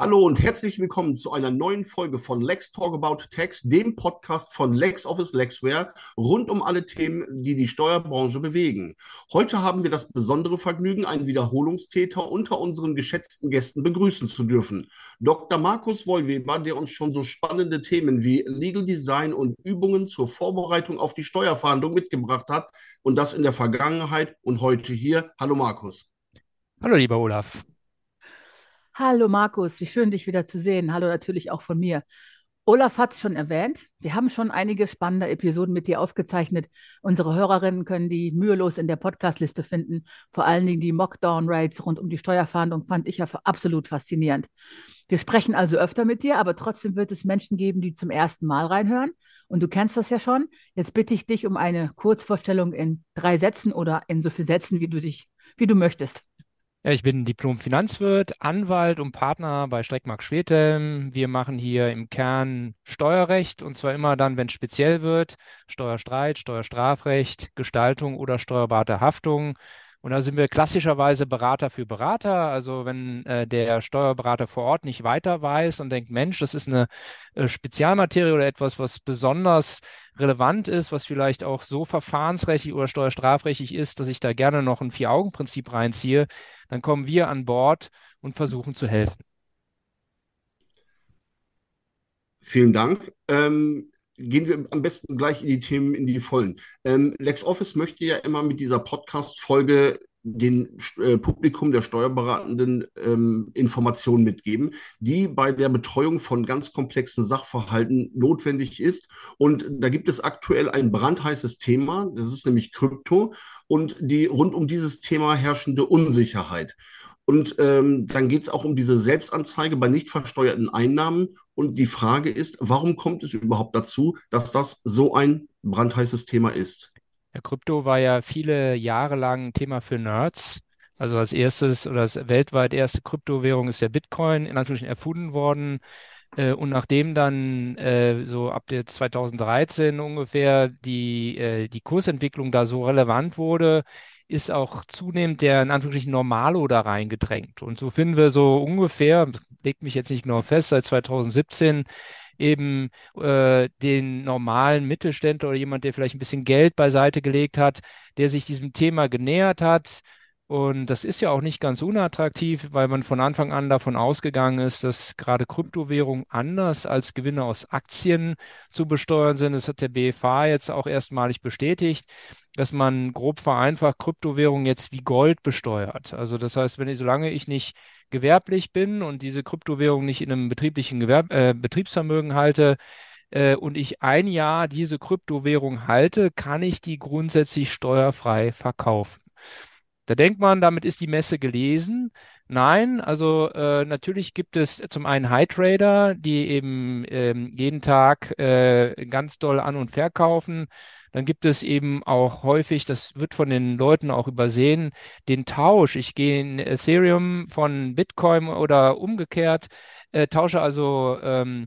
Hallo und herzlich willkommen zu einer neuen Folge von Lex Talk About Tax, dem Podcast von LexOffice Lexware rund um alle Themen, die die Steuerbranche bewegen. Heute haben wir das besondere Vergnügen, einen Wiederholungstäter unter unseren geschätzten Gästen begrüßen zu dürfen. Dr. Markus Wollweber, der uns schon so spannende Themen wie Legal Design und Übungen zur Vorbereitung auf die Steuerfahndung mitgebracht hat und das in der Vergangenheit und heute hier. Hallo Markus. Hallo lieber Olaf. Hallo Markus, wie schön dich wieder zu sehen. Hallo natürlich auch von mir. Olaf hat es schon erwähnt. Wir haben schon einige spannende Episoden mit dir aufgezeichnet. Unsere Hörerinnen können die mühelos in der Podcastliste finden. Vor allen Dingen die Mockdown-Rates rund um die Steuerfahndung fand ich ja absolut faszinierend. Wir sprechen also öfter mit dir, aber trotzdem wird es Menschen geben, die zum ersten Mal reinhören. Und du kennst das ja schon. Jetzt bitte ich dich um eine Kurzvorstellung in drei Sätzen oder in so vielen Sätzen, wie du dich, wie du möchtest. Ja, ich bin Diplom-Finanzwirt, Anwalt und Partner bei Streckmark Schwedhelm. Wir machen hier im Kern Steuerrecht und zwar immer dann, wenn es speziell wird, Steuerstreit, Steuerstrafrecht, Gestaltung oder steuerbare Haftung. Und da sind wir klassischerweise Berater für Berater. Also wenn äh, der Steuerberater vor Ort nicht weiter weiß und denkt, Mensch, das ist eine äh, Spezialmaterie oder etwas, was besonders relevant ist, was vielleicht auch so verfahrensrechtlich oder steuerstrafrechtlich ist, dass ich da gerne noch ein Vier-Augen-Prinzip reinziehe, dann kommen wir an Bord und versuchen zu helfen. Vielen Dank. Ähm, gehen wir am besten gleich in die Themen, in die Vollen. Ähm, LexOffice möchte ja immer mit dieser Podcast-Folge den äh, Publikum der Steuerberatenden ähm, Informationen mitgeben, die bei der Betreuung von ganz komplexen Sachverhalten notwendig ist. Und da gibt es aktuell ein brandheißes Thema, das ist nämlich Krypto und die rund um dieses Thema herrschende Unsicherheit. Und ähm, dann geht es auch um diese Selbstanzeige bei nicht versteuerten Einnahmen. Und die Frage ist, warum kommt es überhaupt dazu, dass das so ein brandheißes Thema ist? Ja, Krypto war ja viele Jahre lang ein Thema für Nerds. Also als erstes oder als weltweit erste Kryptowährung ist der Bitcoin in Anführungsstrichen erfunden worden. Äh, und nachdem dann äh, so ab der 2013 ungefähr die, äh, die Kursentwicklung da so relevant wurde, ist auch zunehmend der in Anführungsstrichen Normalo da reingedrängt. Und so finden wir so ungefähr, legt mich jetzt nicht genau fest, seit 2017 eben äh, den normalen Mittelständler oder jemand, der vielleicht ein bisschen Geld beiseite gelegt hat, der sich diesem Thema genähert hat, und das ist ja auch nicht ganz unattraktiv, weil man von Anfang an davon ausgegangen ist, dass gerade Kryptowährungen anders als Gewinne aus Aktien zu besteuern sind. Das hat der BFH jetzt auch erstmalig bestätigt, dass man grob vereinfacht Kryptowährungen jetzt wie Gold besteuert. Also das heißt, wenn ich, solange ich nicht gewerblich bin und diese Kryptowährung nicht in einem betrieblichen Gewerb, äh, Betriebsvermögen halte, äh, und ich ein Jahr diese Kryptowährung halte, kann ich die grundsätzlich steuerfrei verkaufen. Da denkt man, damit ist die Messe gelesen. Nein, also äh, natürlich gibt es zum einen High Trader, die eben ähm, jeden Tag äh, ganz doll an und verkaufen. Dann gibt es eben auch häufig, das wird von den Leuten auch übersehen, den Tausch. Ich gehe in Ethereum von Bitcoin oder umgekehrt, äh, tausche also ähm,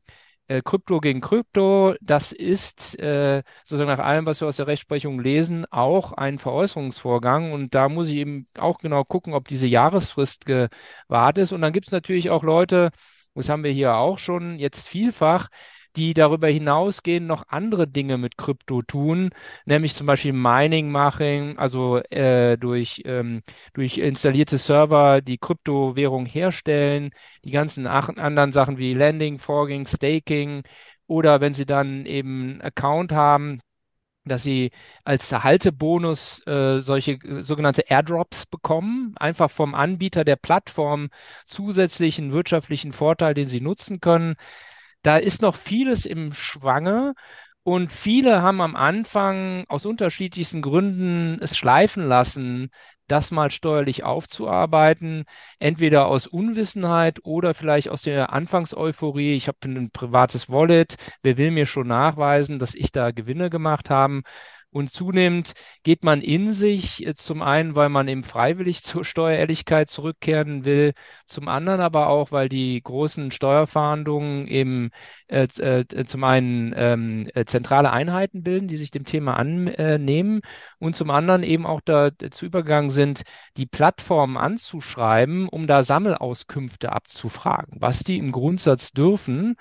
äh, Krypto gegen Krypto, das ist äh, sozusagen nach allem, was wir aus der Rechtsprechung lesen, auch ein Veräußerungsvorgang. Und da muss ich eben auch genau gucken, ob diese Jahresfrist gewahrt ist. Und dann gibt es natürlich auch Leute, das haben wir hier auch schon jetzt vielfach, die darüber hinausgehen noch andere Dinge mit Krypto tun, nämlich zum Beispiel Mining machen, also äh, durch, ähm, durch installierte Server die Kryptowährung herstellen, die ganzen anderen Sachen wie Landing, Forging, Staking oder wenn sie dann eben einen Account haben, dass sie als Haltebonus äh, solche äh, sogenannte Airdrops bekommen, einfach vom Anbieter der Plattform zusätzlichen wirtschaftlichen Vorteil, den sie nutzen können. Da ist noch vieles im Schwange und viele haben am Anfang aus unterschiedlichsten Gründen es schleifen lassen, das mal steuerlich aufzuarbeiten, entweder aus Unwissenheit oder vielleicht aus der Anfangseuphorie. Ich habe ein privates Wallet, wer will mir schon nachweisen, dass ich da Gewinne gemacht habe? Und zunehmend geht man in sich, äh, zum einen, weil man eben freiwillig zur Steuerehrlichkeit zurückkehren will, zum anderen aber auch, weil die großen Steuerfahndungen eben äh, äh, zum einen ähm, äh, zentrale Einheiten bilden, die sich dem Thema annehmen und zum anderen eben auch dazu übergegangen sind, die Plattformen anzuschreiben, um da Sammelauskünfte abzufragen, was die im Grundsatz dürfen.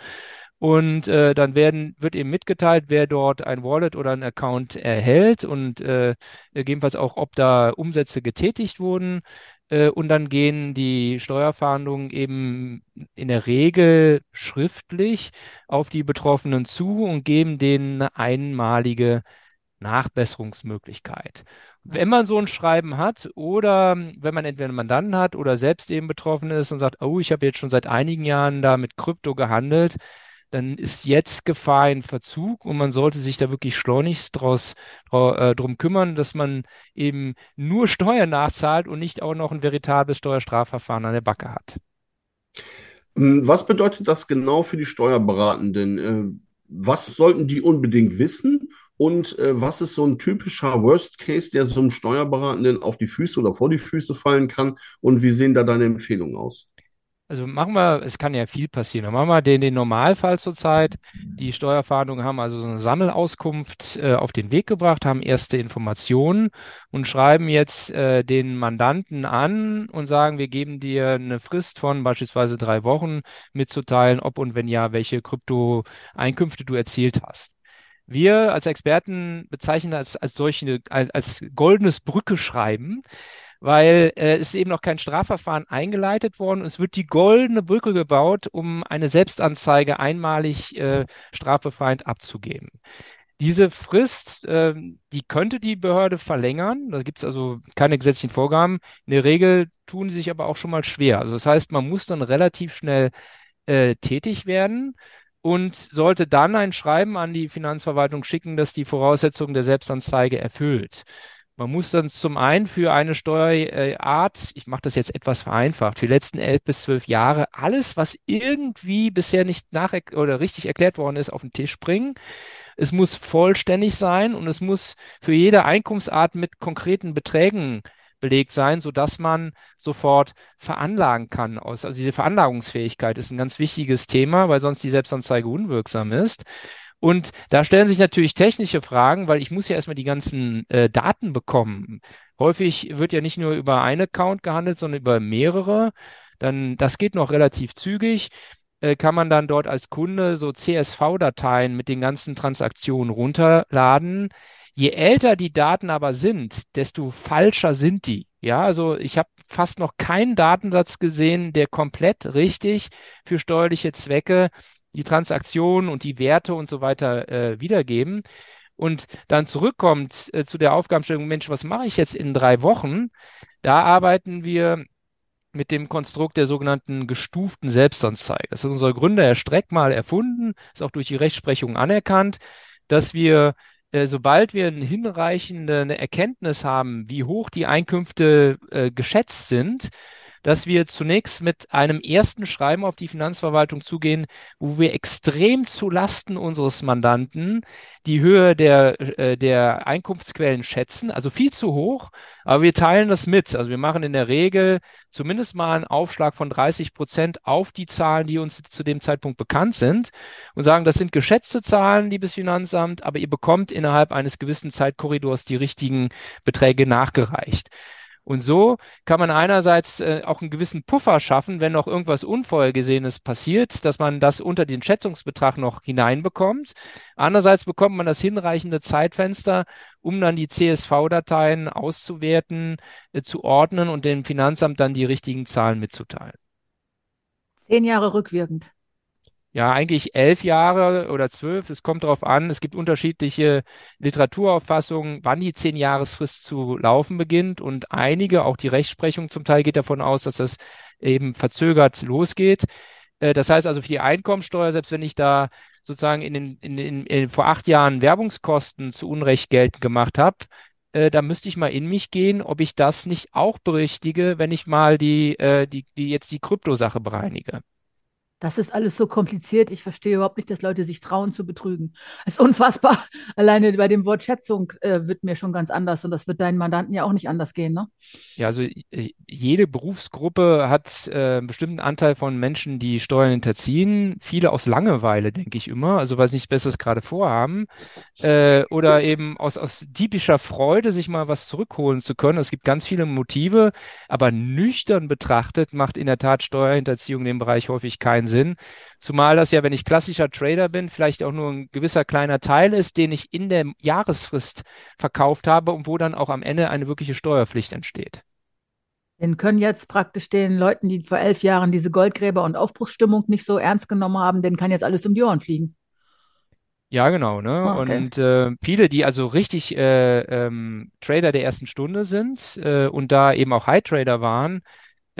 Und äh, dann werden, wird eben mitgeteilt, wer dort ein Wallet oder ein Account erhält und äh, gegebenenfalls auch, ob da Umsätze getätigt wurden. Äh, und dann gehen die Steuerfahndungen eben in der Regel schriftlich auf die Betroffenen zu und geben denen eine einmalige Nachbesserungsmöglichkeit. Wenn man so ein Schreiben hat oder wenn man entweder einen Mandanten hat oder selbst eben betroffen ist und sagt, oh, ich habe jetzt schon seit einigen Jahren da mit Krypto gehandelt, dann ist jetzt Gefahr in Verzug und man sollte sich da wirklich schleunigst draus, äh, drum kümmern, dass man eben nur Steuern nachzahlt und nicht auch noch ein veritables Steuerstrafverfahren an der Backe hat. Hm, was bedeutet das genau für die Steuerberatenden? Äh, was sollten die unbedingt wissen? Und äh, was ist so ein typischer Worst Case, der so einem Steuerberatenden auf die Füße oder vor die Füße fallen kann? Und wie sehen da deine Empfehlungen aus? Also machen wir, es kann ja viel passieren. Dann machen wir den, den Normalfall zurzeit. Die Steuerfahndungen haben also so eine Sammelauskunft äh, auf den Weg gebracht, haben erste Informationen und schreiben jetzt äh, den Mandanten an und sagen, wir geben dir eine Frist von beispielsweise drei Wochen mitzuteilen, ob und wenn ja, welche Krypto-Einkünfte du erzielt hast. Wir als Experten bezeichnen das als solche, als, als goldenes Brücke-Schreiben weil äh, es ist eben noch kein Strafverfahren eingeleitet worden. Es wird die goldene Brücke gebaut, um eine Selbstanzeige einmalig äh, strafbefreiend abzugeben. Diese Frist, äh, die könnte die Behörde verlängern. Da gibt es also keine gesetzlichen Vorgaben. In der Regel tun sie sich aber auch schon mal schwer. Also das heißt, man muss dann relativ schnell äh, tätig werden und sollte dann ein Schreiben an die Finanzverwaltung schicken, das die Voraussetzungen der Selbstanzeige erfüllt. Man muss dann zum einen für eine Steuerart, ich mache das jetzt etwas vereinfacht, für die letzten elf bis zwölf Jahre alles, was irgendwie bisher nicht nach oder richtig erklärt worden ist, auf den Tisch bringen. Es muss vollständig sein und es muss für jede Einkunftsart mit konkreten Beträgen belegt sein, sodass man sofort veranlagen kann. Also diese Veranlagungsfähigkeit ist ein ganz wichtiges Thema, weil sonst die Selbstanzeige unwirksam ist. Und da stellen sich natürlich technische Fragen, weil ich muss ja erstmal die ganzen äh, Daten bekommen. Häufig wird ja nicht nur über einen Account gehandelt, sondern über mehrere. Dann, das geht noch relativ zügig. Äh, kann man dann dort als Kunde so CSV-Dateien mit den ganzen Transaktionen runterladen. Je älter die Daten aber sind, desto falscher sind die. Ja, also ich habe fast noch keinen Datensatz gesehen, der komplett richtig für steuerliche Zwecke die Transaktionen und die Werte und so weiter äh, wiedergeben und dann zurückkommt äh, zu der Aufgabenstellung, Mensch, was mache ich jetzt in drei Wochen? Da arbeiten wir mit dem Konstrukt der sogenannten gestuften Selbstanzeige. Das hat unser Gründer Herr Streck mal erfunden, ist auch durch die Rechtsprechung anerkannt, dass wir äh, sobald wir eine hinreichende Erkenntnis haben, wie hoch die Einkünfte äh, geschätzt sind, dass wir zunächst mit einem ersten Schreiben auf die Finanzverwaltung zugehen, wo wir extrem zu Lasten unseres Mandanten die Höhe der, äh, der Einkunftsquellen schätzen, also viel zu hoch, aber wir teilen das mit. Also wir machen in der Regel zumindest mal einen Aufschlag von 30 Prozent auf die Zahlen, die uns zu dem Zeitpunkt bekannt sind und sagen, das sind geschätzte Zahlen, liebes Finanzamt, aber ihr bekommt innerhalb eines gewissen Zeitkorridors die richtigen Beträge nachgereicht. Und so kann man einerseits äh, auch einen gewissen Puffer schaffen, wenn noch irgendwas Unvorhergesehenes passiert, dass man das unter den Schätzungsbetrag noch hineinbekommt. Andererseits bekommt man das hinreichende Zeitfenster, um dann die CSV-Dateien auszuwerten, äh, zu ordnen und dem Finanzamt dann die richtigen Zahlen mitzuteilen. Zehn Jahre rückwirkend ja, eigentlich elf Jahre oder zwölf. Es kommt darauf an. Es gibt unterschiedliche Literaturauffassungen, wann die zehn Jahresfrist zu laufen beginnt. Und einige, auch die Rechtsprechung zum Teil geht davon aus, dass das eben verzögert losgeht. Äh, das heißt also für die Einkommensteuer, selbst wenn ich da sozusagen in den, in, in, in vor acht Jahren Werbungskosten zu Unrecht geltend gemacht habe, äh, da müsste ich mal in mich gehen, ob ich das nicht auch berichtige, wenn ich mal die, äh, die, die jetzt die Kryptosache bereinige. Das ist alles so kompliziert. Ich verstehe überhaupt nicht, dass Leute sich trauen zu betrügen. Das ist unfassbar. Alleine bei dem Wort Schätzung äh, wird mir schon ganz anders und das wird deinen Mandanten ja auch nicht anders gehen, ne? Ja, also äh, jede Berufsgruppe hat äh, einen bestimmten Anteil von Menschen, die Steuern hinterziehen. Viele aus Langeweile, denke ich immer, also weil sie nichts Besseres gerade vorhaben. Äh, oder eben aus, aus typischer Freude, sich mal was zurückholen zu können. Es gibt ganz viele Motive, aber nüchtern betrachtet macht in der Tat Steuerhinterziehung in dem Bereich häufig keinen Sinn. Zumal das ja, wenn ich klassischer Trader bin, vielleicht auch nur ein gewisser kleiner Teil ist, den ich in der Jahresfrist verkauft habe und wo dann auch am Ende eine wirkliche Steuerpflicht entsteht. Den können jetzt praktisch den Leuten, die vor elf Jahren diese Goldgräber- und Aufbruchsstimmung nicht so ernst genommen haben, denen kann jetzt alles um die Ohren fliegen. Ja, genau, ne? Ah, okay. Und äh, viele, die also richtig äh, ähm, Trader der ersten Stunde sind äh, und da eben auch High-Trader waren,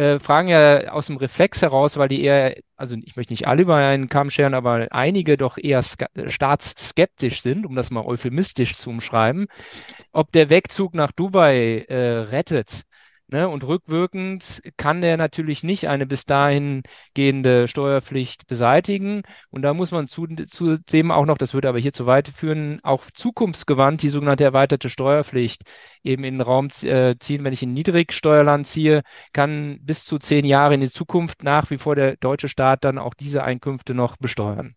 äh, fragen ja aus dem Reflex heraus, weil die eher, also ich möchte nicht alle über einen Kamm scheren, aber einige doch eher staatsskeptisch sind, um das mal euphemistisch zu umschreiben, ob der Wegzug nach Dubai äh, rettet. Ne? Und rückwirkend kann der natürlich nicht eine bis dahin gehende Steuerpflicht beseitigen. Und da muss man zudem auch noch, das würde aber hier zu weit führen, auch zukunftsgewandt die sogenannte erweiterte Steuerpflicht eben in den Raum äh, ziehen. Wenn ich in Niedrigsteuerland ziehe, kann bis zu zehn Jahre in die Zukunft nach wie vor der deutsche Staat dann auch diese Einkünfte noch besteuern.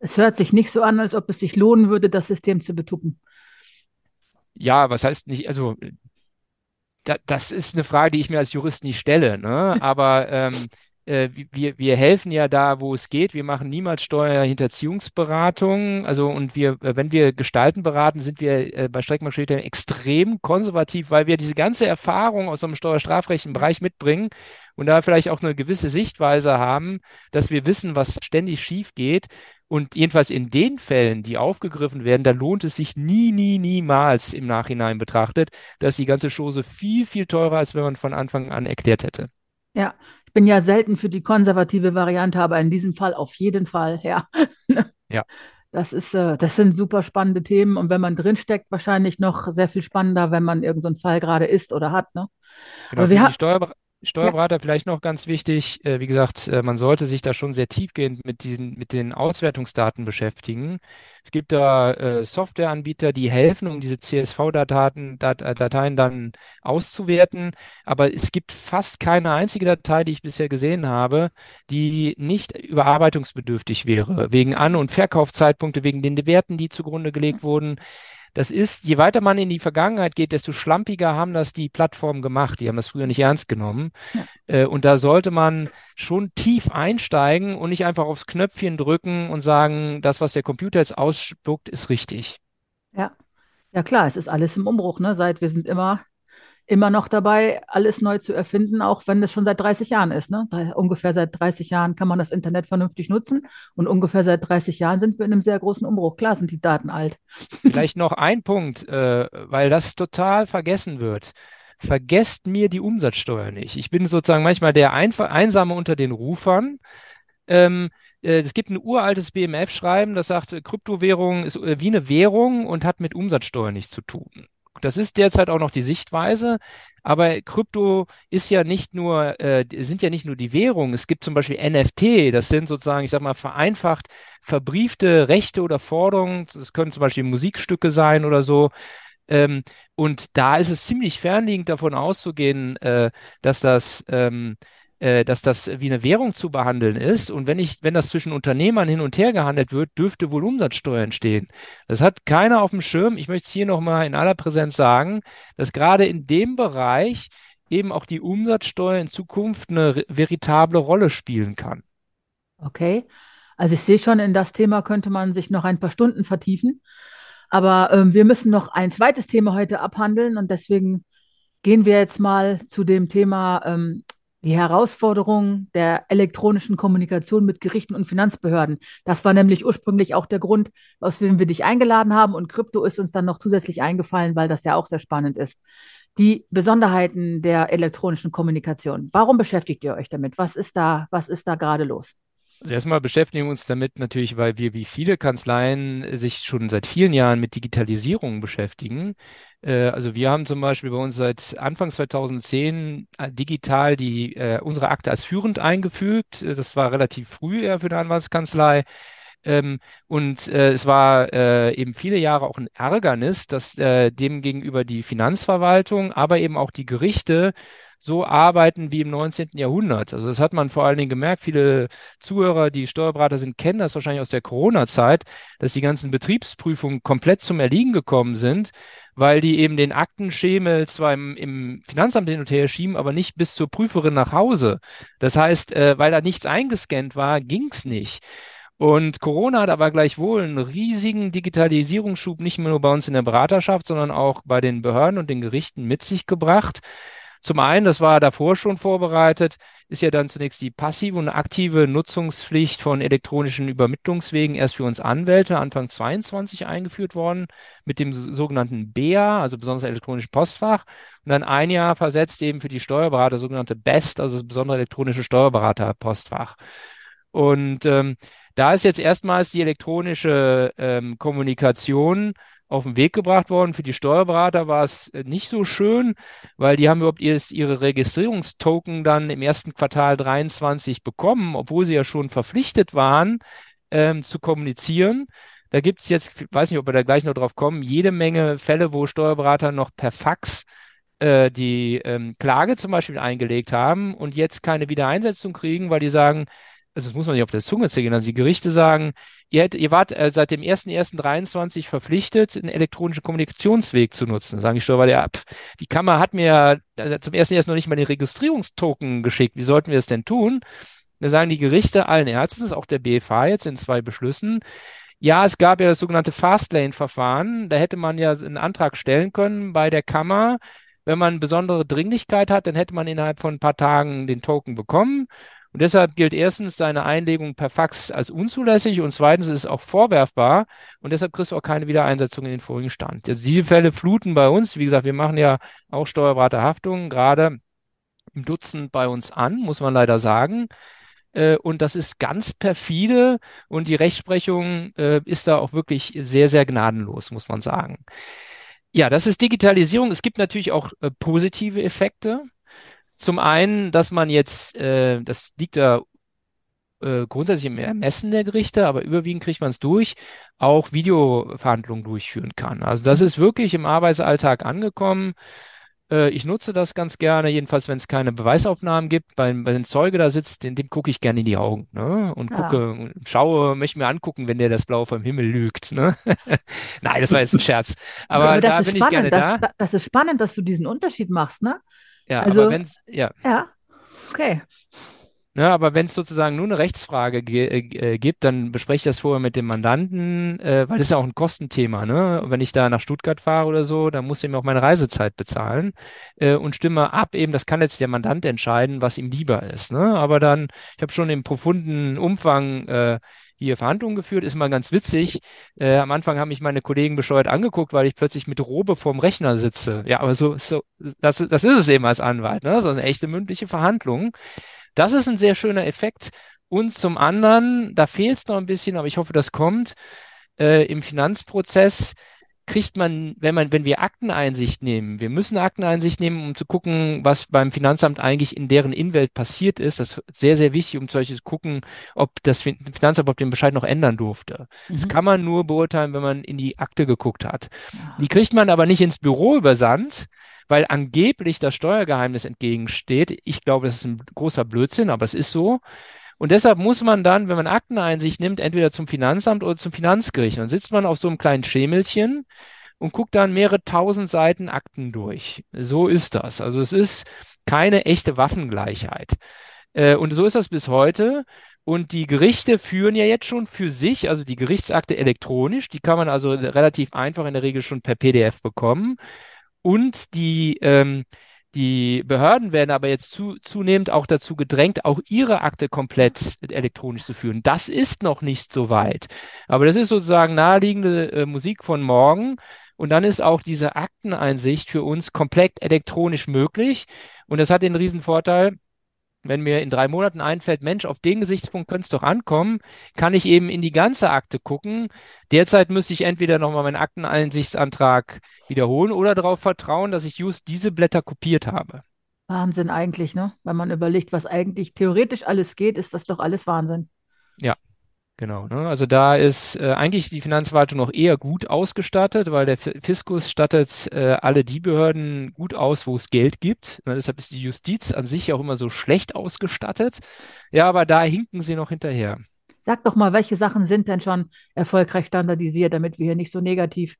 Es hört sich nicht so an, als ob es sich lohnen würde, das System zu betuppen. Ja, was heißt nicht, also da, das ist eine Frage, die ich mir als Jurist nicht stelle. Ne? Aber ähm, äh, wir, wir helfen ja da, wo es geht. Wir machen niemals Steuerhinterziehungsberatung. Also und wir, äh, wenn wir Gestalten beraten, sind wir äh, bei Streckmann extrem konservativ, weil wir diese ganze Erfahrung aus einem steuerstrafrechtlichen Bereich mitbringen und da vielleicht auch eine gewisse Sichtweise haben, dass wir wissen, was ständig schief geht. Und jedenfalls in den Fällen, die aufgegriffen werden, da lohnt es sich nie, nie, niemals im Nachhinein betrachtet, dass die ganze Chose viel, viel teurer ist, wenn man von Anfang an erklärt hätte. Ja, bin ja selten für die konservative Variante, aber in diesem Fall auf jeden Fall, ja. Ja. Das ist, äh, das sind super spannende Themen und wenn man drinsteckt, wahrscheinlich noch sehr viel spannender, wenn man irgendeinen so Fall gerade ist oder hat, ne? Genau, aber wir die Steuer Steuerberater ja. vielleicht noch ganz wichtig. Äh, wie gesagt, äh, man sollte sich da schon sehr tiefgehend mit diesen, mit den Auswertungsdaten beschäftigen. Es gibt da äh, Softwareanbieter, die helfen, um diese CSV-Dateien Dat Dateien dann auszuwerten. Aber es gibt fast keine einzige Datei, die ich bisher gesehen habe, die nicht überarbeitungsbedürftig wäre. Wegen An- und Verkaufszeitpunkte, wegen den Werten, die zugrunde gelegt wurden. Das ist, je weiter man in die Vergangenheit geht, desto schlampiger haben das die Plattformen gemacht. Die haben das früher nicht ernst genommen. Ja. Äh, und da sollte man schon tief einsteigen und nicht einfach aufs Knöpfchen drücken und sagen, das, was der Computer jetzt ausspuckt, ist richtig. Ja. Ja, klar, es ist alles im Umbruch, ne? Seit wir sind immer immer noch dabei, alles neu zu erfinden, auch wenn es schon seit 30 Jahren ist. Ne? Ungefähr seit 30 Jahren kann man das Internet vernünftig nutzen und ungefähr seit 30 Jahren sind wir in einem sehr großen Umbruch. Klar sind die Daten alt. Vielleicht noch ein Punkt, äh, weil das total vergessen wird. Vergesst mir die Umsatzsteuer nicht. Ich bin sozusagen manchmal der Einf Einsame unter den Rufern. Ähm, äh, es gibt ein uraltes BMF-Schreiben, das sagt, Kryptowährung ist äh, wie eine Währung und hat mit Umsatzsteuer nichts zu tun. Das ist derzeit auch noch die Sichtweise. Aber Krypto ist ja nicht nur, äh, sind ja nicht nur die Währungen. Es gibt zum Beispiel NFT. Das sind sozusagen, ich sag mal, vereinfacht verbriefte Rechte oder Forderungen. Das können zum Beispiel Musikstücke sein oder so. Ähm, und da ist es ziemlich fernliegend davon auszugehen, äh, dass das ähm, äh, dass das wie eine Währung zu behandeln ist. Und wenn ich, wenn das zwischen Unternehmern hin und her gehandelt wird, dürfte wohl Umsatzsteuer entstehen. Das hat keiner auf dem Schirm. Ich möchte es hier nochmal in aller Präsenz sagen, dass gerade in dem Bereich eben auch die Umsatzsteuer in Zukunft eine veritable Rolle spielen kann. Okay. Also ich sehe schon, in das Thema könnte man sich noch ein paar Stunden vertiefen. Aber ähm, wir müssen noch ein zweites Thema heute abhandeln und deswegen gehen wir jetzt mal zu dem Thema ähm, die Herausforderung der elektronischen Kommunikation mit Gerichten und Finanzbehörden. Das war nämlich ursprünglich auch der Grund, aus dem wir dich eingeladen haben. Und Krypto ist uns dann noch zusätzlich eingefallen, weil das ja auch sehr spannend ist. Die Besonderheiten der elektronischen Kommunikation. Warum beschäftigt ihr euch damit? Was ist da, was ist da gerade los? Also erstmal beschäftigen wir uns damit natürlich, weil wir wie viele Kanzleien sich schon seit vielen Jahren mit Digitalisierung beschäftigen. Äh, also wir haben zum Beispiel bei uns seit Anfang 2010 äh, digital die, äh, unsere Akte als führend eingefügt. Das war relativ früh eher für eine Anwaltskanzlei. Ähm, und äh, es war äh, eben viele Jahre auch ein Ärgernis, dass äh, dem gegenüber die Finanzverwaltung, aber eben auch die Gerichte so arbeiten wie im 19. Jahrhundert. Also das hat man vor allen Dingen gemerkt. Viele Zuhörer, die Steuerberater sind, kennen das wahrscheinlich aus der Corona-Zeit, dass die ganzen Betriebsprüfungen komplett zum Erliegen gekommen sind, weil die eben den Aktenschemel zwar im, im Finanzamt hin und her schieben, aber nicht bis zur Prüferin nach Hause. Das heißt, äh, weil da nichts eingescannt war, ging's nicht. Und Corona hat aber gleichwohl einen riesigen Digitalisierungsschub nicht nur bei uns in der Beraterschaft, sondern auch bei den Behörden und den Gerichten mit sich gebracht. Zum einen, das war davor schon vorbereitet, ist ja dann zunächst die passive und aktive Nutzungspflicht von elektronischen Übermittlungswegen erst für uns Anwälte Anfang 22 eingeführt worden mit dem sogenannten BEA, also besonders elektronischen Postfach. Und dann ein Jahr versetzt eben für die Steuerberater sogenannte BEST, also das besondere elektronische Steuerberater-Postfach. Und ähm, da ist jetzt erstmals die elektronische ähm, Kommunikation auf den Weg gebracht worden. Für die Steuerberater war es äh, nicht so schön, weil die haben überhaupt erst ihre Registrierungstoken dann im ersten Quartal 23 bekommen, obwohl sie ja schon verpflichtet waren, ähm, zu kommunizieren. Da gibt es jetzt, weiß nicht, ob wir da gleich noch drauf kommen, jede Menge Fälle, wo Steuerberater noch per Fax äh, die ähm, Klage zum Beispiel eingelegt haben und jetzt keine Wiedereinsetzung kriegen, weil die sagen, also das muss man nicht auf der Zunge zählen, also die Gerichte sagen, ihr, hätt, ihr wart äh, seit dem 1.1.23 verpflichtet, einen elektronischen Kommunikationsweg zu nutzen. Sagen die Steuerberater, ja, pf, die Kammer hat mir äh, zum 1.1. noch nicht mal den Registrierungstoken geschickt. Wie sollten wir es denn tun? Da sagen die Gerichte allen Ernstes, auch der BFH jetzt in zwei Beschlüssen, ja, es gab ja das sogenannte Fastlane-Verfahren. Da hätte man ja einen Antrag stellen können bei der Kammer. Wenn man besondere Dringlichkeit hat, dann hätte man innerhalb von ein paar Tagen den Token bekommen. Und deshalb gilt erstens seine Einlegung per Fax als unzulässig und zweitens ist es auch vorwerfbar und deshalb kriegst du auch keine Wiedereinsetzung in den vorigen Stand. Also diese Fälle fluten bei uns. Wie gesagt, wir machen ja auch Steuerberaterhaftungen gerade im Dutzend bei uns an, muss man leider sagen. Äh, und das ist ganz perfide und die Rechtsprechung äh, ist da auch wirklich sehr, sehr gnadenlos, muss man sagen. Ja, das ist Digitalisierung. Es gibt natürlich auch äh, positive Effekte. Zum einen, dass man jetzt, äh, das liegt da äh, grundsätzlich im Ermessen der Gerichte, aber überwiegend kriegt man es durch, auch Videoverhandlungen durchführen kann. Also das mhm. ist wirklich im Arbeitsalltag angekommen. Äh, ich nutze das ganz gerne, jedenfalls wenn es keine Beweisaufnahmen gibt. Bei, bei den Zeuge da sitzt, dem, dem gucke ich gerne in die Augen ne? und ja. gucke, schaue, möchte mir angucken, wenn der das Blau vom Himmel lügt. Ne? Nein, das war jetzt ein Scherz. Aber, aber da bin spannend. ich gerne das, da. Das ist spannend, dass du diesen Unterschied machst, ne? Ja, also, aber wenn ja. Ja, okay. Ja, aber wenn es sozusagen nur eine Rechtsfrage äh, äh, gibt, dann bespreche ich das vorher mit dem Mandanten, äh, weil das ist ja auch ein Kostenthema. Ne? wenn ich da nach Stuttgart fahre oder so, dann muss ich mir auch meine Reisezeit bezahlen äh, und stimme ab. Eben, das kann jetzt der Mandant entscheiden, was ihm lieber ist. Ne? Aber dann, ich habe schon im profunden Umfang äh, hier Verhandlungen geführt, ist mal ganz witzig. Äh, am Anfang haben mich meine Kollegen bescheuert angeguckt, weil ich plötzlich mit Robe vorm Rechner sitze. Ja, aber so, so das, das ist es eben als Anwalt, ne? So eine echte mündliche Verhandlung. Das ist ein sehr schöner Effekt. Und zum anderen, da fehlt es noch ein bisschen, aber ich hoffe, das kommt, äh, im Finanzprozess kriegt man, wenn man, wenn wir Akteneinsicht nehmen, wir müssen Akteneinsicht nehmen, um zu gucken, was beim Finanzamt eigentlich in deren Innenwelt passiert ist. Das ist sehr, sehr wichtig, um solches zu gucken, ob das Finanzamt ob den Bescheid noch ändern durfte. Mhm. Das kann man nur beurteilen, wenn man in die Akte geguckt hat. Die kriegt man aber nicht ins Büro übersandt, weil angeblich das Steuergeheimnis entgegensteht. Ich glaube, das ist ein großer Blödsinn, aber es ist so. Und deshalb muss man dann, wenn man Akteneinsicht nimmt, entweder zum Finanzamt oder zum Finanzgericht. Dann sitzt man auf so einem kleinen Schemelchen und guckt dann mehrere tausend Seiten Akten durch. So ist das. Also es ist keine echte Waffengleichheit. Äh, und so ist das bis heute. Und die Gerichte führen ja jetzt schon für sich, also die Gerichtsakte elektronisch, die kann man also relativ einfach in der Regel schon per PDF bekommen. Und die ähm, die Behörden werden aber jetzt zu, zunehmend auch dazu gedrängt, auch ihre Akte komplett elektronisch zu führen. Das ist noch nicht so weit. Aber das ist sozusagen naheliegende äh, Musik von morgen. Und dann ist auch diese Akteneinsicht für uns komplett elektronisch möglich. Und das hat den Riesenvorteil, wenn mir in drei Monaten einfällt, Mensch, auf den Gesichtspunkt könnte es doch ankommen, kann ich eben in die ganze Akte gucken. Derzeit müsste ich entweder nochmal meinen Akteneinsichtsantrag wiederholen oder darauf vertrauen, dass ich just diese Blätter kopiert habe. Wahnsinn eigentlich, ne? Wenn man überlegt, was eigentlich theoretisch alles geht, ist das doch alles Wahnsinn. Ja, Genau, ne? Also da ist äh, eigentlich die Finanzverwaltung noch eher gut ausgestattet, weil der Fiskus stattet äh, alle die Behörden gut aus, wo es Geld gibt. Ne? Deshalb ist die Justiz an sich auch immer so schlecht ausgestattet. Ja, aber da hinken sie noch hinterher. Sag doch mal, welche Sachen sind denn schon erfolgreich standardisiert, damit wir hier nicht so negativ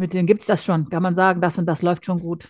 mit denen gibt es das schon? Kann man sagen, das und das läuft schon gut?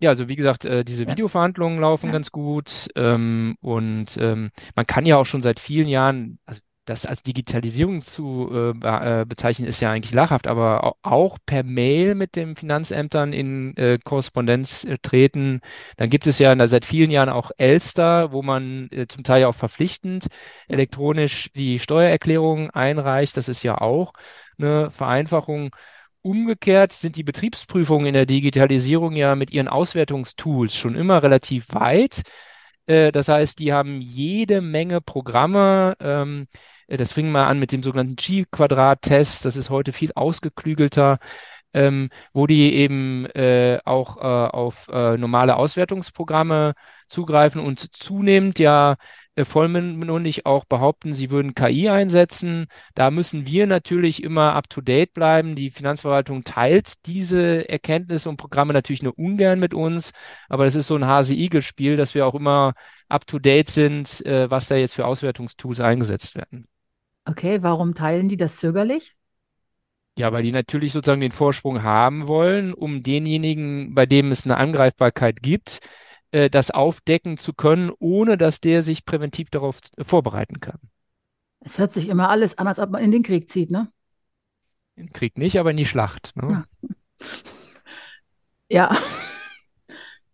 Ja, also wie gesagt, äh, diese Ja. Videoverhandlungen laufen Ja. ganz gut ähm, und ähm, man kann ja auch schon seit vielen Jahren, also das als Digitalisierung zu äh, äh, bezeichnen, ist ja eigentlich lachhaft, aber au- auch per Mail mit den Finanzämtern in äh, Korrespondenz äh, treten. Dann gibt es ja na, seit vielen Jahren auch Elster, wo man äh, zum Teil auch verpflichtend elektronisch die Steuererklärung einreicht. Das ist ja auch eine Vereinfachung. Umgekehrt sind die Betriebsprüfungen in der Digitalisierung ja mit ihren Auswertungstools schon immer relativ weit. Äh, Das heißt, die haben jede Menge Programme. ähm, äh, Das fing mal an mit dem sogenannten Chi-Quadrat-Test. Das ist heute viel ausgeklügelter, ähm, wo die eben äh, auch äh, auf äh, normale Auswertungsprogramme zugreifen und zunehmend ja äh, vollmundig auch behaupten, sie würden KI einsetzen. Da müssen wir natürlich immer up-to-date bleiben. Die Finanzverwaltung teilt diese Erkenntnisse und Programme natürlich nur ungern mit uns, aber das ist so ein Hase-Igel-Spiel, dass wir auch immer up-to-date sind, äh, was da jetzt für Auswertungstools eingesetzt werden. Okay, warum teilen die das zögerlich? Ja, weil die natürlich sozusagen den Vorsprung haben wollen, um denjenigen, bei dem es eine Angreifbarkeit gibt, äh, das aufdecken zu können, ohne dass der sich präventiv darauf äh, vorbereiten kann. Es hört sich immer alles an, als ob man in den Krieg zieht, ne? Im Krieg nicht, aber in die Schlacht. Ne? Ja. Ja.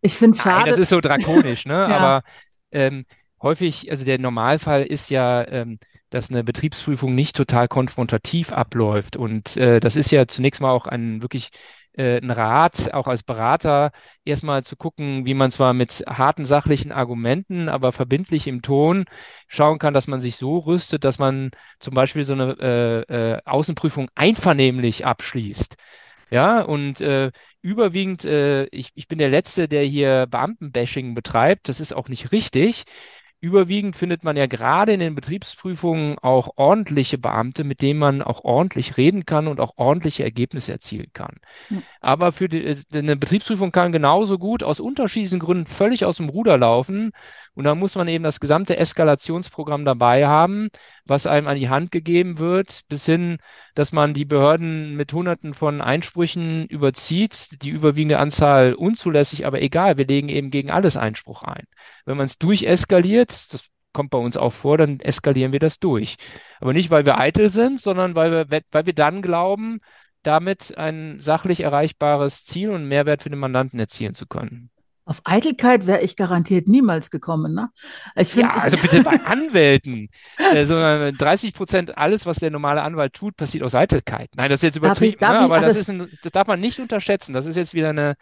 Ich finde es Nein, schade. das ist so drakonisch, ne? Ja. Aber ähm, häufig, also der Normalfall ist ja, ähm, dass eine Betriebsprüfung nicht total konfrontativ abläuft. Und äh, das ist ja zunächst mal auch ein wirklich äh, ein Rat, auch als Berater, erstmal zu gucken, wie man zwar mit harten sachlichen Argumenten, aber verbindlich im Ton schauen kann, dass man sich so rüstet, dass man zum Beispiel so eine äh, äh, Außenprüfung einvernehmlich abschließt. Ja, und äh, überwiegend, äh, ich, ich bin der Letzte, der hier Beamtenbashing betreibt. Das ist auch nicht richtig. Überwiegend findet man ja gerade in den Betriebsprüfungen auch ordentliche Beamte, mit denen man auch ordentlich reden kann und auch ordentliche Ergebnisse erzielen kann. Ja. Aber für die, äh, eine Betriebsprüfung kann genauso gut aus unterschiedlichen Gründen völlig aus dem Ruder laufen. Und da muss man eben das gesamte Eskalationsprogramm dabei haben, was einem an die Hand gegeben wird, bis hin, dass man die Behörden mit Hunderten von Einsprüchen überzieht, die überwiegende Anzahl unzulässig, aber egal, wir legen eben gegen alles Einspruch ein. Wenn man es durcheskaliert, das kommt bei uns auch vor, dann eskalieren wir das durch. Aber nicht, weil wir eitel sind, sondern weil wir, weil wir dann glauben, damit ein sachlich erreichbares Ziel und Mehrwert für den Mandanten erzielen zu können. Auf Eitelkeit wäre ich garantiert niemals gekommen, ne? Ich finde, Ja, also bitte bei Anwälten. Äh, so, äh, 30 Prozent alles, was der normale Anwalt tut, passiert aus Eitelkeit. Nein, das ist jetzt Darf ich- übertrieben, darf ne? aber das also- ist ein, das darf man nicht unterschätzen. Das ist jetzt wieder eine,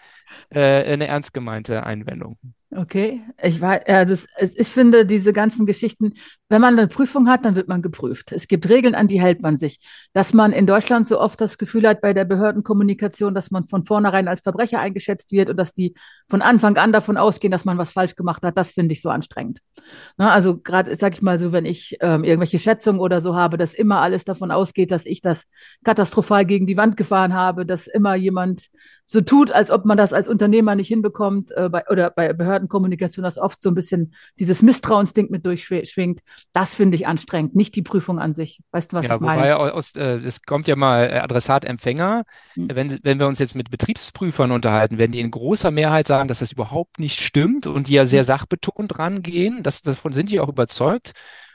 äh, eine ernst gemeinte Einwendung. Okay, ich war, ja, das, ich finde diese ganzen Geschichten, wenn man eine Prüfung hat, dann wird man geprüft. Es gibt Regeln, an die hält man sich. Dass man in Deutschland so oft das Gefühl hat bei der Behördenkommunikation, dass man von vornherein als Verbrecher eingeschätzt wird und dass die von Anfang an davon ausgehen, dass man was falsch gemacht hat, das finde ich so anstrengend. Ne, also gerade, sag ich mal so, wenn ich ähm, irgendwelche Schätzungen oder so habe, dass immer alles davon ausgeht, dass ich das katastrophal gegen die Wand gefahren habe, dass immer jemand so tut, als ob man das als Unternehmer nicht hinbekommt, äh, bei, oder bei Behördenkommunikation, dass oft so ein bisschen dieses Misstrauensding mit durchschwingt. Das finde ich anstrengend, nicht die Prüfung an sich. Weißt du, was Ja, ich meine? wobei aus, äh, das kommt ja mal äh, Adressat-Empfänger. Hm. Wenn, wenn wir uns jetzt mit Betriebsprüfern unterhalten, werden die in großer Mehrheit sagen, dass das überhaupt nicht stimmt und die ja sehr Hm. sachbetont rangehen. Das, davon sind die auch überzeugt.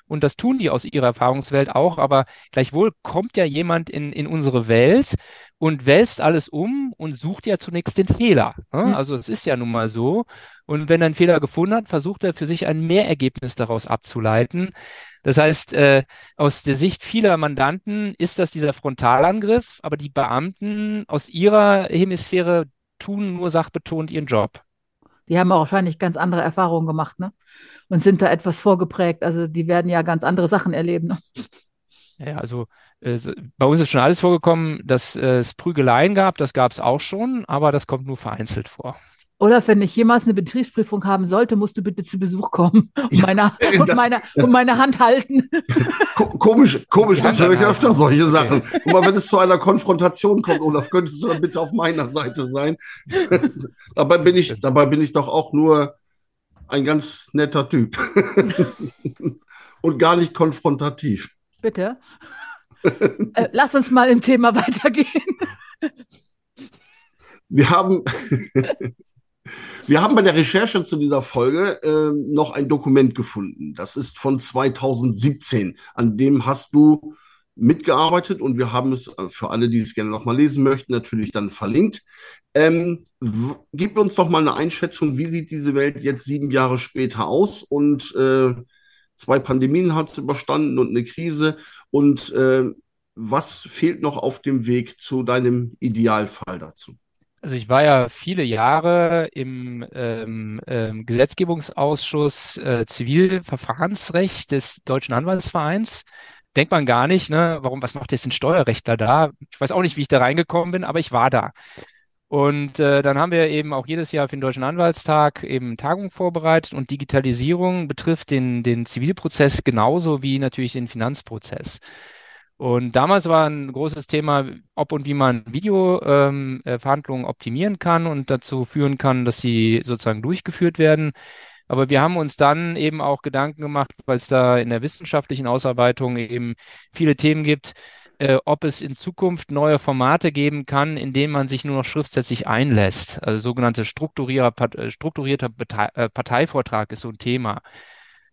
Und das tun die aus ihrer Erfahrungswelt auch. Aber gleichwohl kommt ja jemand in, in unsere Welt und wälzt alles um und sucht ja zunächst den Fehler. Ne? Also es ist ja nun mal so. Und wenn er einen Fehler gefunden hat, versucht er für sich ein Mehrergebnis daraus abzuleiten. Das heißt, äh, aus der Sicht vieler Mandanten ist das dieser Frontalangriff, aber die Beamten aus ihrer Hemisphäre tun nur sachbetont ihren Job. Die haben auch wahrscheinlich ganz andere Erfahrungen gemacht, ne? Und sind da etwas vorgeprägt. Also die werden ja ganz andere Sachen erleben. Ne? Ja, also äh, bei uns ist schon alles vorgekommen, dass äh, es Prügeleien gab, das gab es auch schon, aber das kommt nur vereinzelt vor. Oder wenn ich jemals eine Betriebsprüfung haben sollte, musst du bitte zu Besuch kommen und, ja, meine, und, das, meine, und meine Hand halten. Komisch, komisch, das höre ich öfter solche Sachen. Okay. Und mal, wenn es zu einer Konfrontation kommt, Olaf, könntest du dann bitte auf meiner Seite sein? dabei, bin ich, dabei bin ich doch auch nur ein ganz netter Typ. und gar nicht konfrontativ. Bitte. äh, lass uns mal im Thema weitergehen. Wir haben, wir haben bei der Recherche zu dieser Folge äh, noch ein Dokument gefunden. Das ist von 2017. An dem hast du mitgearbeitet und wir haben es äh, für alle, die es gerne nochmal lesen möchten, natürlich dann verlinkt. Ähm, gib uns doch mal eine Einschätzung, wie sieht diese Welt jetzt sieben Jahre später aus und äh, zwei Pandemien hat es überstanden und eine Krise und äh, was fehlt noch auf dem Weg zu deinem Idealfall dazu? Also ich war ja viele Jahre im ähm, ähm, Gesetzgebungsausschuss äh, Zivilverfahrensrecht des Deutschen Anwaltsvereins. Denkt man gar nicht, ne? Warum, was macht jetzt ein Steuerrechtler da? Ich weiß auch nicht, wie ich da reingekommen bin, aber ich war da. Und äh, dann haben wir eben auch jedes Jahr für den Deutschen Anwaltstag eben Tagungen vorbereitet und Digitalisierung betrifft den, den Zivilprozess genauso wie natürlich den Finanzprozess. Und damals war ein großes Thema, ob und wie man Videoverhandlungen ähm, äh, optimieren kann und dazu führen kann, dass sie sozusagen durchgeführt werden. Aber wir haben uns dann eben auch Gedanken gemacht, weil es da in der wissenschaftlichen Ausarbeitung eben viele Themen gibt, äh, ob es in Zukunft neue Formate geben kann, in denen man sich nur noch schriftsätzlich einlässt. Also sogenannte strukturierter, äh, strukturierter Partei, äh, Parteivortrag ist so ein Thema.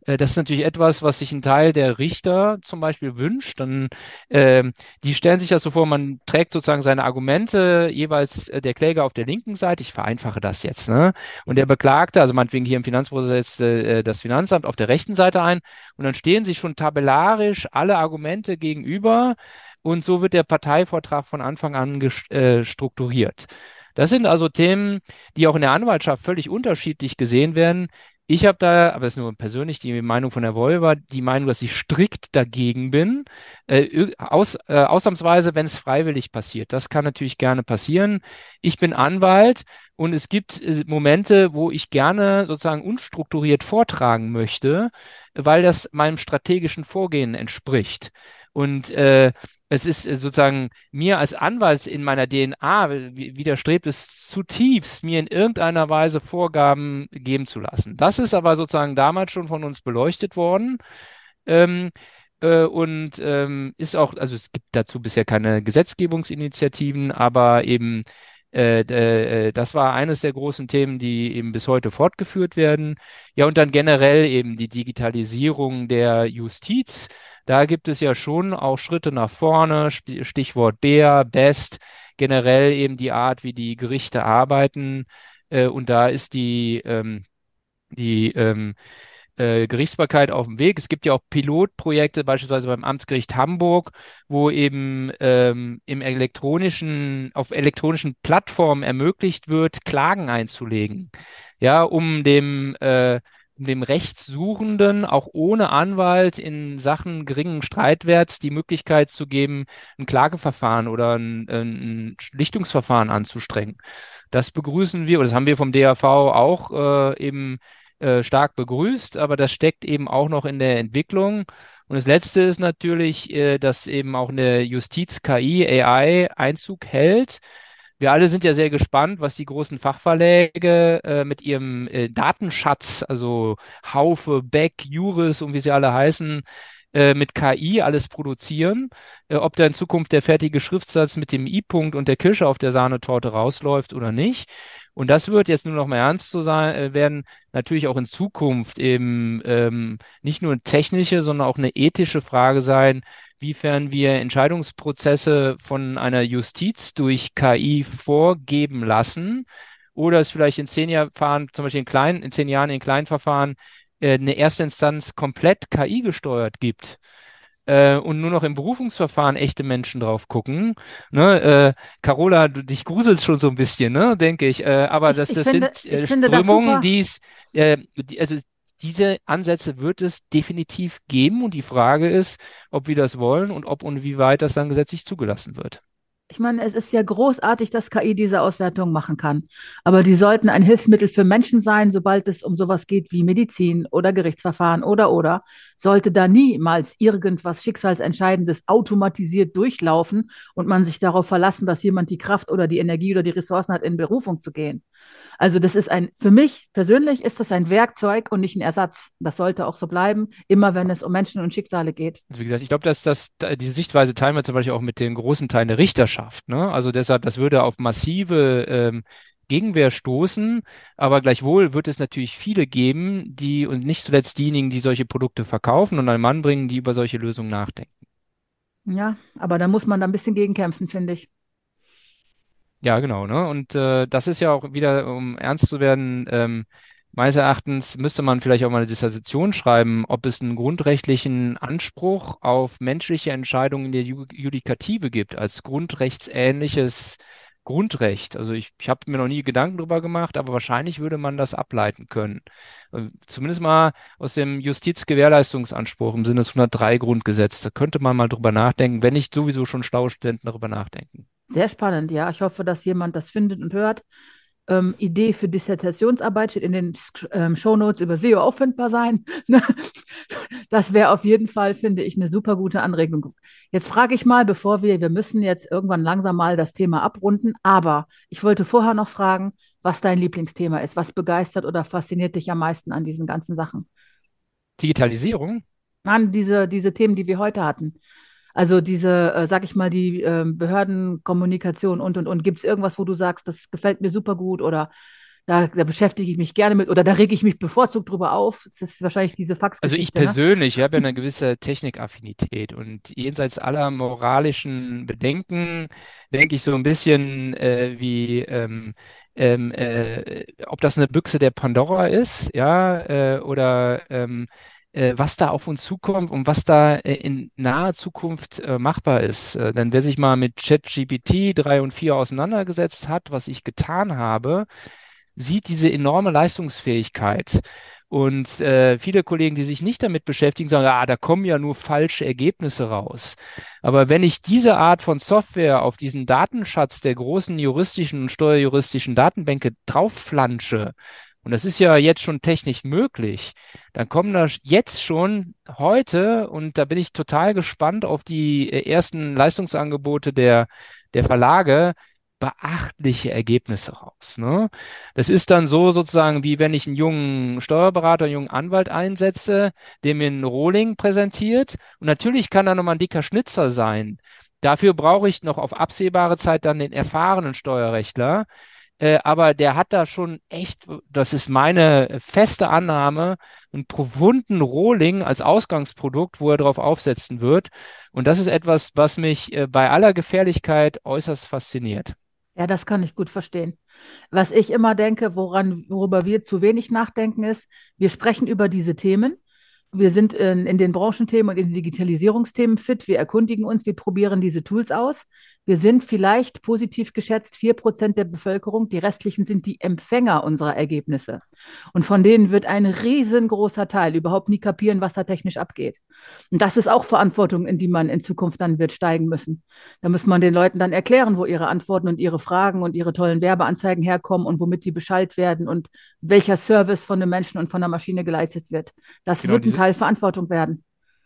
Äh, das ist natürlich etwas, was sich ein Teil der Richter zum Beispiel wünscht. Dann, äh, die stellen sich das so vor, man trägt sozusagen seine Argumente jeweils äh, der Kläger auf der linken Seite. Ich vereinfache das jetzt. Ne? Und der Beklagte, also meinetwegen hier im Finanzprozess äh, das Finanzamt auf der rechten Seite ein. Und dann stehen sich schon tabellarisch alle Argumente gegenüber. Und so wird der Parteivortrag von Anfang an äh, strukturiert. Das sind also Themen, die auch in der Anwaltschaft völlig unterschiedlich gesehen werden. Ich habe da, aber das ist nur persönlich die Meinung von der Wolver, die Meinung, dass ich strikt dagegen bin. Äh, aus, äh, ausnahmsweise, wenn es freiwillig passiert. Das kann natürlich gerne passieren. Ich bin Anwalt und es gibt äh, Momente, wo ich gerne sozusagen unstrukturiert vortragen möchte, weil das meinem strategischen Vorgehen entspricht. Und äh, es ist äh, sozusagen mir als Anwalt in meiner DNA widerstrebt es zutiefst, mir in irgendeiner Weise Vorgaben geben zu lassen. Das ist aber sozusagen damals schon von uns beleuchtet worden. Ähm, äh, und ähm, ist auch, also es gibt dazu bisher keine Gesetzgebungsinitiativen, aber eben äh, äh, das war eines der großen Themen, die eben bis heute fortgeführt werden. Ja, und dann generell eben die Digitalisierung der Justiz. Da gibt es ja schon auch Schritte nach vorne, Stichwort BEA, BEST, generell eben die Art, wie die Gerichte arbeiten. Äh, und da ist die, ähm, die ähm, äh, Gerichtsbarkeit auf dem Weg. Es gibt ja auch Pilotprojekte, beispielsweise beim Amtsgericht Hamburg, wo eben ähm, im elektronischen, auf elektronischen Plattformen ermöglicht wird, Klagen einzulegen. Ja, um dem äh, dem Rechtssuchenden auch ohne Anwalt in Sachen geringen Streitwerts die Möglichkeit zu geben, ein Klageverfahren oder ein, ein Schlichtungsverfahren anzustrengen. Das begrüßen wir, oder das haben wir vom DAV auch äh, eben äh, stark begrüßt, aber das steckt eben auch noch in der Entwicklung. Und das Letzte ist natürlich, äh, dass eben auch eine Justiz-KI, AI Einzug hält wir alle sind ja sehr gespannt, was die großen Fachverläge äh, mit ihrem äh, Datenschatz, also Haufe, Beck, Juris und wie sie alle heißen, äh, mit KI alles produzieren. Äh, ob da in Zukunft der fertige Schriftsatz mit dem I-Punkt und der Kirsche auf der Sahnetorte rausläuft oder nicht. Und das wird jetzt nur noch mal ernst zu sein, äh, werden natürlich auch in Zukunft eben ähm, nicht nur eine technische, sondern auch eine ethische Frage sein, wiefern wir Entscheidungsprozesse von einer Justiz durch KI vorgeben lassen oder es vielleicht in zehn Jahren, zum Beispiel in kleinen, in zehn Jahren in kleinen Verfahren, äh, eine erste Instanz komplett KI gesteuert gibt. Äh, und nur noch im Berufungsverfahren echte Menschen drauf gucken. Ne? Äh, Carola, du, dich gruselt schon so ein bisschen, ne? denke ich. Äh, aber Ich, das, ich das finde, sind äh, ich finde das Strömungen, super. die es, äh, die, also diese Ansätze wird es definitiv geben und die Frage ist, ob wir das wollen und ob und wie weit das dann gesetzlich zugelassen wird. Ich meine, es ist ja großartig, dass KI diese Auswertung machen kann. Aber die sollten ein Hilfsmittel für Menschen sein, sobald es um sowas geht wie Medizin oder Gerichtsverfahren oder oder. Sollte da niemals irgendwas Schicksalsentscheidendes automatisiert durchlaufen und man sich darauf verlassen, dass jemand die Kraft oder die Energie oder die Ressourcen hat, in Berufung zu gehen. Also das ist ein, für mich persönlich ist das ein Werkzeug und nicht ein Ersatz. Das sollte auch so bleiben, immer wenn es um Menschen und Schicksale geht. Also wie gesagt, ich glaube, dass das, da- diese Sichtweise teilen wir zum Beispiel auch mit den großen Teilen der Richterschaft. Ne? Also deshalb, das würde auf massive ähm, Gegenwehr stoßen, aber gleichwohl wird es natürlich viele geben, die und nicht zuletzt diejenigen, die solche Produkte verkaufen und an den Mann bringen, die über solche Lösungen nachdenken. Ja, aber da muss man da ein bisschen gegenkämpfen, finde ich. Ja, genau, ne? Und äh, das ist ja auch wieder, um ernst zu werden, ähm, meines Erachtens müsste man vielleicht auch mal eine Dissertation schreiben, ob es einen grundrechtlichen Anspruch auf menschliche Entscheidungen in der Ju Judikative gibt, als grundrechtsähnliches Grundrecht. Also ich, ich habe mir noch nie Gedanken drüber gemacht, aber wahrscheinlich würde man das ableiten können. Äh, Zumindest mal aus dem Justizgewährleistungsanspruch im Sinne des 103 Grundgesetz. Da könnte man mal drüber nachdenken, wenn nicht sowieso schon schlaue Studenten darüber nachdenken. Sehr spannend, ja. Ich hoffe, dass jemand das findet und hört. Ähm, Idee für Dissertationsarbeit steht in den ähm, Shownotes über SEO auffindbar sein. Ne? Das wäre auf jeden Fall, finde ich, eine super gute Anregung. Jetzt frage ich mal, bevor wir, wir müssen jetzt irgendwann langsam mal das Thema abrunden, aber ich wollte vorher noch fragen, was dein Lieblingsthema ist. Was begeistert oder fasziniert dich am meisten an diesen ganzen Sachen? Digitalisierung? An diese, diese Themen, die wir heute hatten. Also diese, äh, sag ich mal, die ähm, Behördenkommunikation und und und. Gibt es irgendwas, wo du sagst, das gefällt mir super gut oder da, da beschäftige ich mich gerne mit oder da rege ich mich bevorzugt drüber auf? Das ist wahrscheinlich diese Also ich Faxgeschichte, ne? persönlich, ich habe ja eine gewisse Technikaffinität und jenseits aller moralischen Bedenken denke ich so ein bisschen äh, wie, ähm, ähm, äh, ob das eine Büchse der Pandora ist, ja, äh, oder ähm, äh, was da auf uns zukommt und was da äh, in naher Zukunft äh, machbar ist. Äh, denn wer sich mal mit ChatGPT 3 und 4 auseinandergesetzt hat, was ich getan habe, sieht diese enorme Leistungsfähigkeit. Und äh, viele Kollegen, die sich nicht damit beschäftigen, sagen, ah, da kommen ja nur falsche Ergebnisse raus. Aber wenn ich diese Art von Software auf diesen Datenschatz der großen juristischen und steuerjuristischen Datenbänke draufflansche, und das ist ja jetzt schon technisch möglich, dann kommen da jetzt schon heute, und da bin ich total gespannt auf die äh, ersten Leistungsangebote der, der Verlage, beachtliche Ergebnisse raus. Ne? Das ist dann so sozusagen, wie wenn ich einen jungen Steuerberater, einen jungen Anwalt einsetze, der mir einen Rohling präsentiert. Und natürlich kann da nochmal ein dicker Schnitzer sein. Dafür brauche ich noch auf absehbare Zeit dann den erfahrenen Steuerrechtler. Äh, aber der hat da schon echt, das ist meine feste Annahme, einen profunden Rohling als Ausgangsprodukt, wo er drauf aufsetzen wird. Und das ist etwas, was mich äh, bei aller Gefährlichkeit äußerst fasziniert. Ja, das kann ich gut verstehen. Was ich immer denke, woran, worüber wir zu wenig nachdenken, ist, wir sprechen über diese Themen. Wir sind in, in den Branchenthemen und in den Digitalisierungsthemen fit. Wir erkundigen uns, wir probieren diese Tools aus. Wir sind vielleicht positiv geschätzt vier Prozent der Bevölkerung. Die restlichen sind die Empfänger unserer Ergebnisse. Und von denen wird ein riesengroßer Teil überhaupt nie kapieren, was da technisch abgeht. Und das ist auch Verantwortung, in die man in Zukunft dann wird steigen müssen. Da muss man den Leuten dann erklären, wo ihre Antworten und ihre Fragen und ihre tollen Werbeanzeigen herkommen und womit die Bescheid werden und welcher Service von den Menschen und von der Maschine geleistet wird. Das Genau, wird ein Teil Verantwortung werden.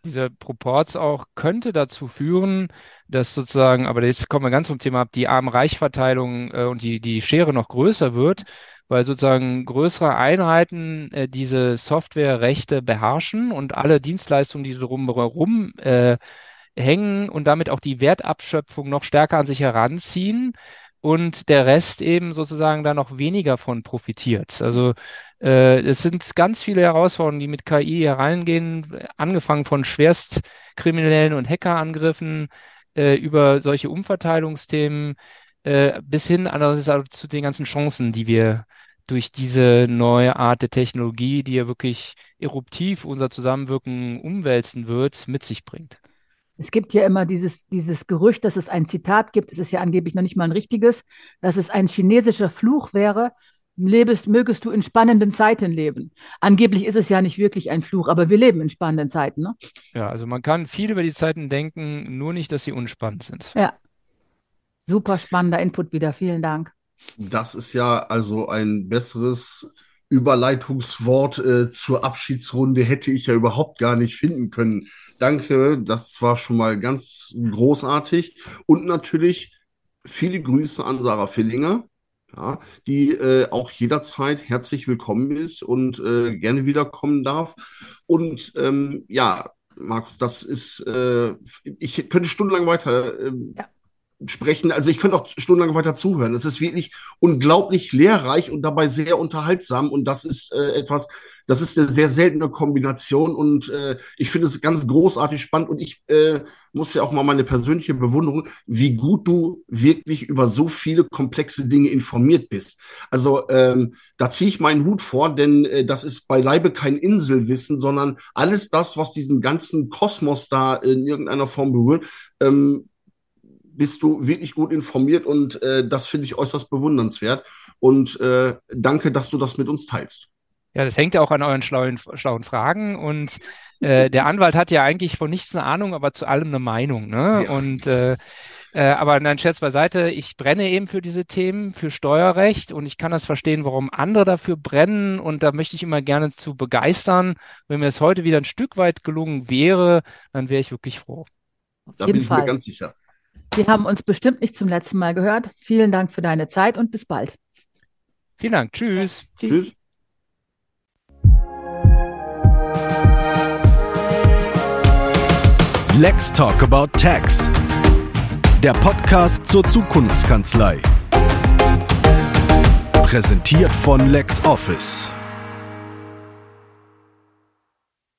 Dieser Proporz auch könnte dazu führen, dass sozusagen, aber jetzt kommen wir ganz zum Thema ab, die Arm-Reich-Verteilung äh, und die, die Schere noch größer wird, weil sozusagen größere Einheiten äh, diese Softwarerechte beherrschen und alle Dienstleistungen, die drumherum äh, hängen und damit auch die Wertabschöpfung noch stärker an sich heranziehen und der Rest eben sozusagen da noch weniger von profitiert. Also es sind ganz viele Herausforderungen, die mit KI hereingehen, angefangen von schwerstkriminellen und Hackerangriffen äh, über solche Umverteilungsthemen äh, bis hin andererseits zu den ganzen Chancen, die wir durch diese neue Art der Technologie, die ja wirklich eruptiv unser Zusammenwirken umwälzen wird, mit sich bringt. Es gibt ja immer dieses, dieses Gerücht, dass es ein Zitat gibt, es ist ja angeblich noch nicht mal ein richtiges, dass es ein chinesischer Fluch wäre, lebest, mögest du in spannenden Zeiten leben. Angeblich ist es ja nicht wirklich ein Fluch, aber wir leben in spannenden Zeiten. Ne? Ja, also man kann viel über die Zeiten denken, nur nicht, dass sie unspannend sind. Ja. Super spannender Input wieder. Vielen Dank. Das ist ja also ein besseres Überleitungswort äh, zur Abschiedsrunde hätte ich ja überhaupt gar nicht finden können. Danke, das war schon mal ganz großartig. Und natürlich viele Grüße an Sarah Fillinger, ja, die äh, auch jederzeit herzlich willkommen ist und äh, gerne wiederkommen darf. Und ähm, ja, Markus, das ist, äh, ich könnte stundenlang weiter ähm, ja sprechen. Also ich könnte auch stundenlang weiter zuhören. Es ist wirklich unglaublich lehrreich und dabei sehr unterhaltsam. Und das ist äh, etwas, das ist eine sehr seltene Kombination. Und äh, ich finde es ganz großartig spannend. Und ich äh, muss ja auch mal meine persönliche Bewunderung, wie gut du wirklich über so viele komplexe Dinge informiert bist. Also ähm, da ziehe ich meinen Hut vor, denn äh, das ist beileibe kein Inselwissen, sondern alles das, was diesen ganzen Kosmos da in irgendeiner Form berührt. Ähm, bist du wirklich gut informiert und äh, das finde ich äußerst bewundernswert. Und äh, danke, dass du das mit uns teilst. Ja, das hängt ja auch an euren schlauen, schlauen Fragen. Und äh, der Anwalt hat ja eigentlich von nichts eine Ahnung, aber zu allem eine Meinung. Ne? Ja. Und äh, äh, aber nein, Scherz beiseite, ich brenne eben für diese Themen, für Steuerrecht und ich kann das verstehen, warum andere dafür brennen und da möchte ich immer gerne zu begeistern. Wenn mir es heute wieder ein Stück weit gelungen wäre, dann wäre ich wirklich froh. Da bin ich mir ganz sicher. Wir haben uns bestimmt nicht zum letzten Mal gehört. Vielen Dank für deine Zeit und bis bald. Vielen Dank. Tschüss. Ja, tschüss. tschüss. Let's Talk About Tax. Der Podcast zur Zukunftskanzlei. Präsentiert von LexOffice.